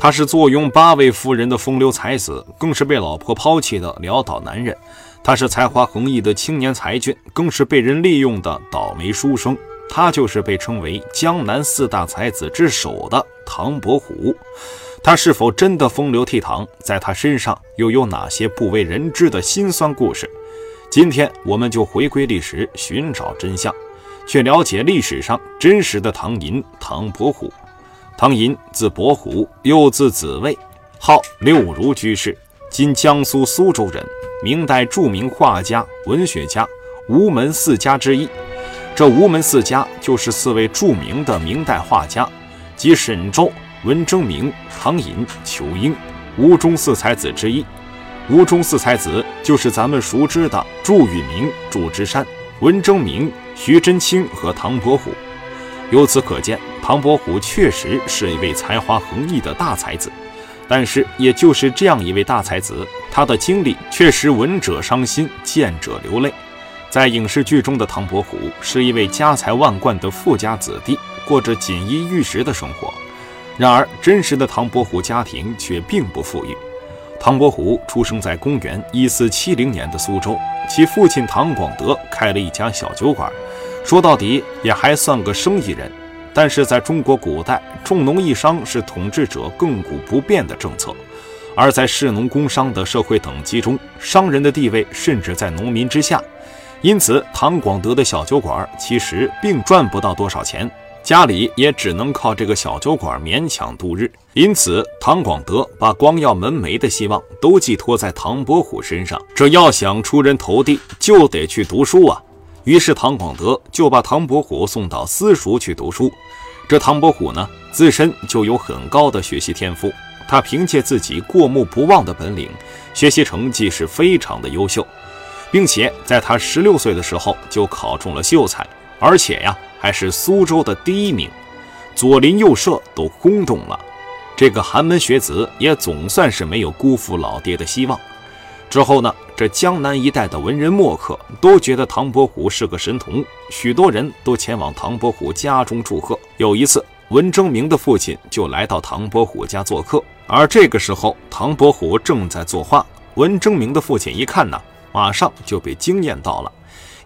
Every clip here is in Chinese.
他是坐拥八位夫人的风流才子，更是被老婆抛弃的潦倒男人。他是才华横溢的青年才俊，更是被人利用的倒霉书生。他就是被称为江南四大才子之首的唐伯虎。他是否真的风流倜傥？在他身上又有哪些不为人知的辛酸故事？今天我们就回归历史，寻找真相，去了解历史上真实的唐寅唐伯虎。唐寅字伯虎，又字子卫，号六如居士，今江苏苏州人，明代著名画家、文学家，吴门四家之一。这吴门四家就是四位著名的明代画家，即沈周、文征明、唐寅、仇英，吴中四才子之一。吴中四才子就是咱们熟知的祝允明、祝枝山、文征明、徐祯卿和唐伯虎。由此可见，唐伯虎确实是一位才华横溢的大才子。但是，也就是这样一位大才子，他的经历却使闻者伤心，见者流泪。在影视剧中的唐伯虎是一位家财万贯的富家子弟，过着锦衣玉食的生活。然而，真实的唐伯虎家庭却并不富裕。唐伯虎出生在公元一四七零年的苏州，其父亲唐广德开了一家小酒馆，说到底也还算个生意人。但是，在中国古代，重农抑商是统治者亘古不变的政策，而在士农工商的社会等级中，商人的地位甚至在农民之下。因此，唐广德的小酒馆其实并赚不到多少钱，家里也只能靠这个小酒馆勉强度日。因此，唐广德把光耀门楣的希望都寄托在唐伯虎身上。这要想出人头地，就得去读书啊！于是，唐广德就把唐伯虎送到私塾去读书。这唐伯虎呢，自身就有很高的学习天赋，他凭借自己过目不忘的本领，学习成绩是非常的优秀。并且在他十六岁的时候就考中了秀才，而且呀还是苏州的第一名，左邻右舍都轰动了。这个寒门学子也总算是没有辜负老爹的希望。之后呢，这江南一带的文人墨客都觉得唐伯虎是个神童，许多人都前往唐伯虎家中祝贺。有一次，文征明的父亲就来到唐伯虎家做客，而这个时候唐伯虎正在作画。文征明的父亲一看呢。马上就被惊艳到了，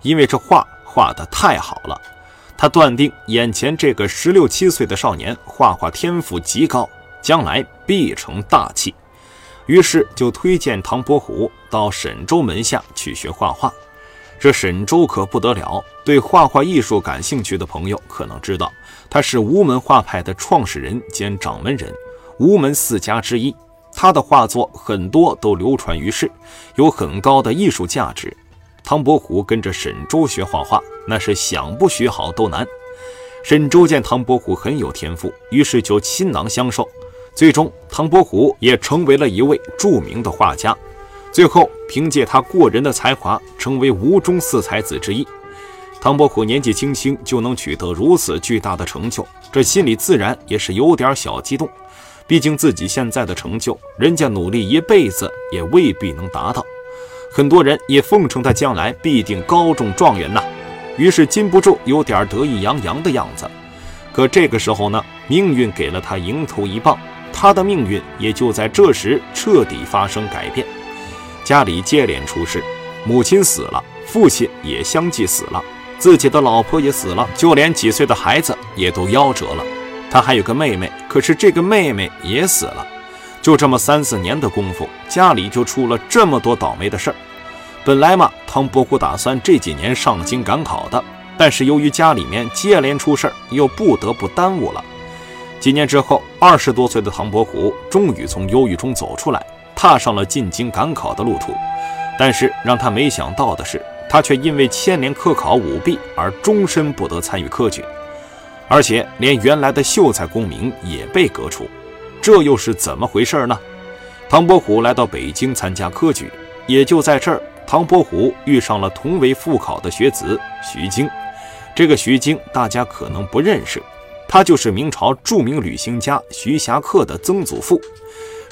因为这画画的太好了。他断定眼前这个十六七岁的少年画画天赋极高，将来必成大器。于是就推荐唐伯虎到沈周门下去学画画。这沈周可不得了，对画画艺术感兴趣的朋友可能知道，他是吴门画派的创始人兼掌门人，吴门四家之一。他的画作很多都流传于世，有很高的艺术价值。唐伯虎跟着沈周学画画，那是想不学好都难。沈周见唐伯虎很有天赋，于是就倾囊相授。最终，唐伯虎也成为了一位著名的画家。最后，凭借他过人的才华，成为吴中四才子之一。唐伯虎年纪轻轻就能取得如此巨大的成就，这心里自然也是有点小激动。毕竟自己现在的成就，人家努力一辈子也未必能达到。很多人也奉承他将来必定高中状元呐，于是禁不住有点得意洋洋的样子。可这个时候呢，命运给了他迎头一棒，他的命运也就在这时彻底发生改变。家里接连出事，母亲死了，父亲也相继死了，自己的老婆也死了，就连几岁的孩子也都夭折了。他还有个妹妹，可是这个妹妹也死了。就这么三四年的功夫，家里就出了这么多倒霉的事儿。本来嘛，唐伯虎打算这几年上京赶考的，但是由于家里面接连出事儿，又不得不耽误了。几年之后，二十多岁的唐伯虎终于从忧郁中走出来，踏上了进京赶考的路途。但是让他没想到的是，他却因为牵连科考舞弊而终身不得参与科举。而且连原来的秀才功名也被革除，这又是怎么回事呢？唐伯虎来到北京参加科举，也就在这儿，唐伯虎遇上了同为赴考的学子徐经。这个徐经大家可能不认识，他就是明朝著名旅行家徐霞客的曾祖父。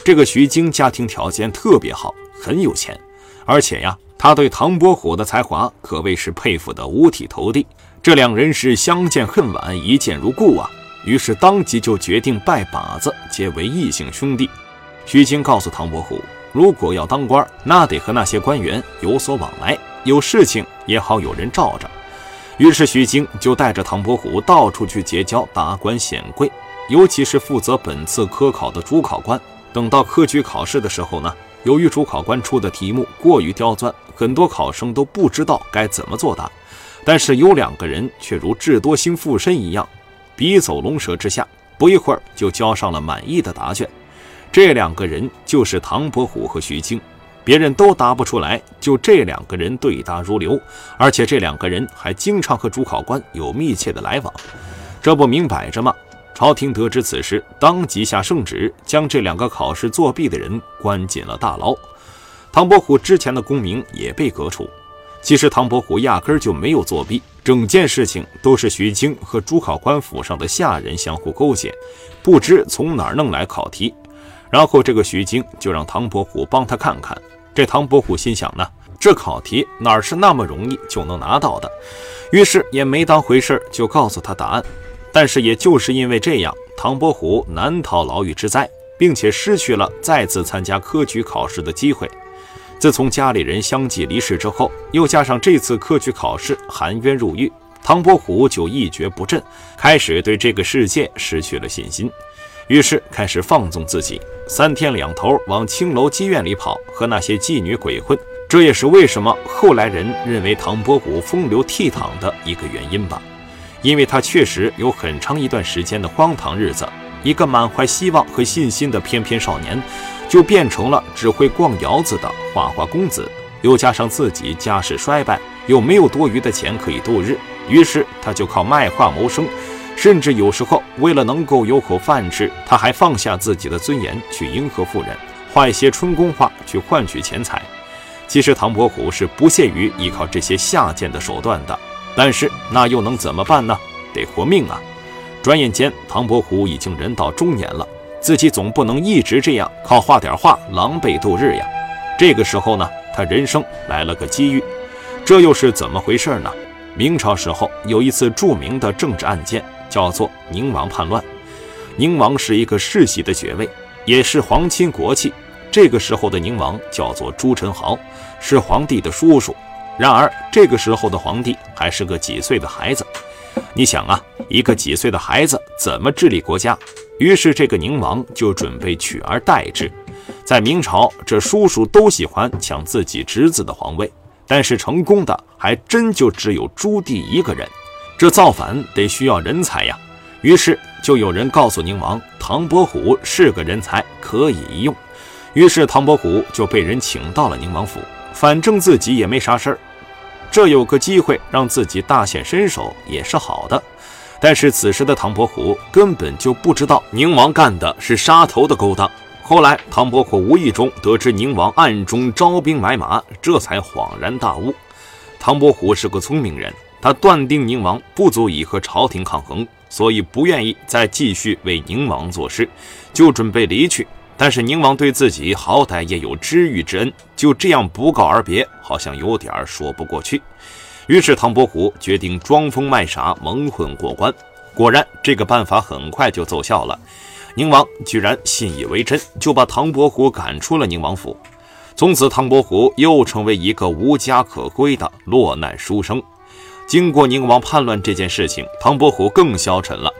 这个徐经家庭条件特别好，很有钱，而且呀，他对唐伯虎的才华可谓是佩服得五体投地。这两人是相见恨晚，一见如故啊！于是当即就决定拜把子，结为异姓兄弟。徐经告诉唐伯虎，如果要当官，那得和那些官员有所往来，有事情也好有人罩着。于是徐经就带着唐伯虎到处去结交达官显贵，尤其是负责本次科考的主考官。等到科举考试的时候呢，由于主考官出的题目过于刁钻，很多考生都不知道该怎么作答。但是有两个人却如智多星附身一样，笔走龙蛇之下，不一会儿就交上了满意的答卷。这两个人就是唐伯虎和徐经，别人都答不出来，就这两个人对答如流，而且这两个人还经常和主考官有密切的来往，这不明摆着吗？朝廷得知此事，当即下圣旨，将这两个考试作弊的人关进了大牢。唐伯虎之前的功名也被革除。其实唐伯虎压根儿就没有作弊，整件事情都是徐经和主考官府上的下人相互勾结，不知从哪儿弄来考题。然后这个徐经就让唐伯虎帮他看看。这唐伯虎心想呢，这考题哪是那么容易就能拿到的？于是也没当回事，就告诉他答案。但是也就是因为这样，唐伯虎难逃牢狱之灾，并且失去了再次参加科举考试的机会。自从家里人相继离世之后，又加上这次科举考试含冤入狱，唐伯虎就一蹶不振，开始对这个世界失去了信心。于是开始放纵自己，三天两头往青楼妓院里跑，和那些妓女鬼混。这也是为什么后来人认为唐伯虎风流倜傥的一个原因吧。因为他确实有很长一段时间的荒唐日子，一个满怀希望和信心的翩翩少年，就变成了只会逛窑子的花花公子。又加上自己家世衰败，又没有多余的钱可以度日，于是他就靠卖画谋生。甚至有时候，为了能够有口饭吃，他还放下自己的尊严去迎合富人，画一些春宫画去换取钱财。其实唐伯虎是不屑于依靠这些下贱的手段的，但是那又能怎么办呢？得活命啊！转眼间，唐伯虎已经人到中年了，自己总不能一直这样靠画点画狼狈度日呀。这个时候呢，他人生来了个机遇，这又是怎么回事呢？明朝时候有一次著名的政治案件。叫做宁王叛乱。宁王是一个世袭的爵位，也是皇亲国戚。这个时候的宁王叫做朱宸濠，是皇帝的叔叔。然而这个时候的皇帝还是个几岁的孩子。你想啊，一个几岁的孩子怎么治理国家？于是这个宁王就准备取而代之。在明朝，这叔叔都喜欢抢自己侄子的皇位，但是成功的还真就只有朱棣一个人。这造反得需要人才呀，于是就有人告诉宁王，唐伯虎是个人才，可以一用。于是唐伯虎就被人请到了宁王府，反正自己也没啥事儿，这有个机会让自己大显身手也是好的。但是此时的唐伯虎根本就不知道宁王干的是杀头的勾当。后来唐伯虎无意中得知宁王暗中招兵买马，这才恍然大悟。唐伯虎是个聪明人。他断定宁王不足以和朝廷抗衡，所以不愿意再继续为宁王做事，就准备离去。但是宁王对自己好歹也有知遇之恩，就这样不告而别，好像有点说不过去。于是唐伯虎决定装疯卖傻，蒙混过关。果然，这个办法很快就奏效了。宁王居然信以为真，就把唐伯虎赶出了宁王府。从此，唐伯虎又成为一个无家可归的落难书生。经过宁王叛乱这件事情，唐伯虎更消沉了。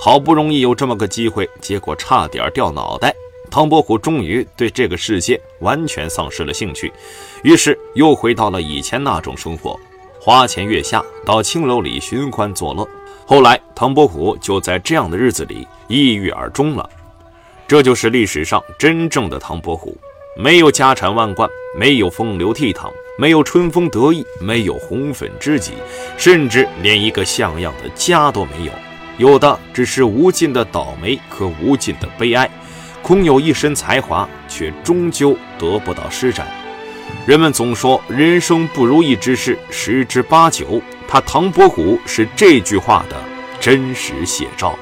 好不容易有这么个机会，结果差点掉脑袋。唐伯虎终于对这个世界完全丧失了兴趣，于是又回到了以前那种生活，花前月下，到青楼里寻欢作乐。后来，唐伯虎就在这样的日子里抑郁而终了。这就是历史上真正的唐伯虎，没有家产万贯，没有风流倜傥。没有春风得意，没有红粉知己，甚至连一个像样的家都没有，有的只是无尽的倒霉和无尽的悲哀。空有一身才华，却终究得不到施展。人们总说人生不如意之事十之八九，他唐伯虎是这句话的真实写照。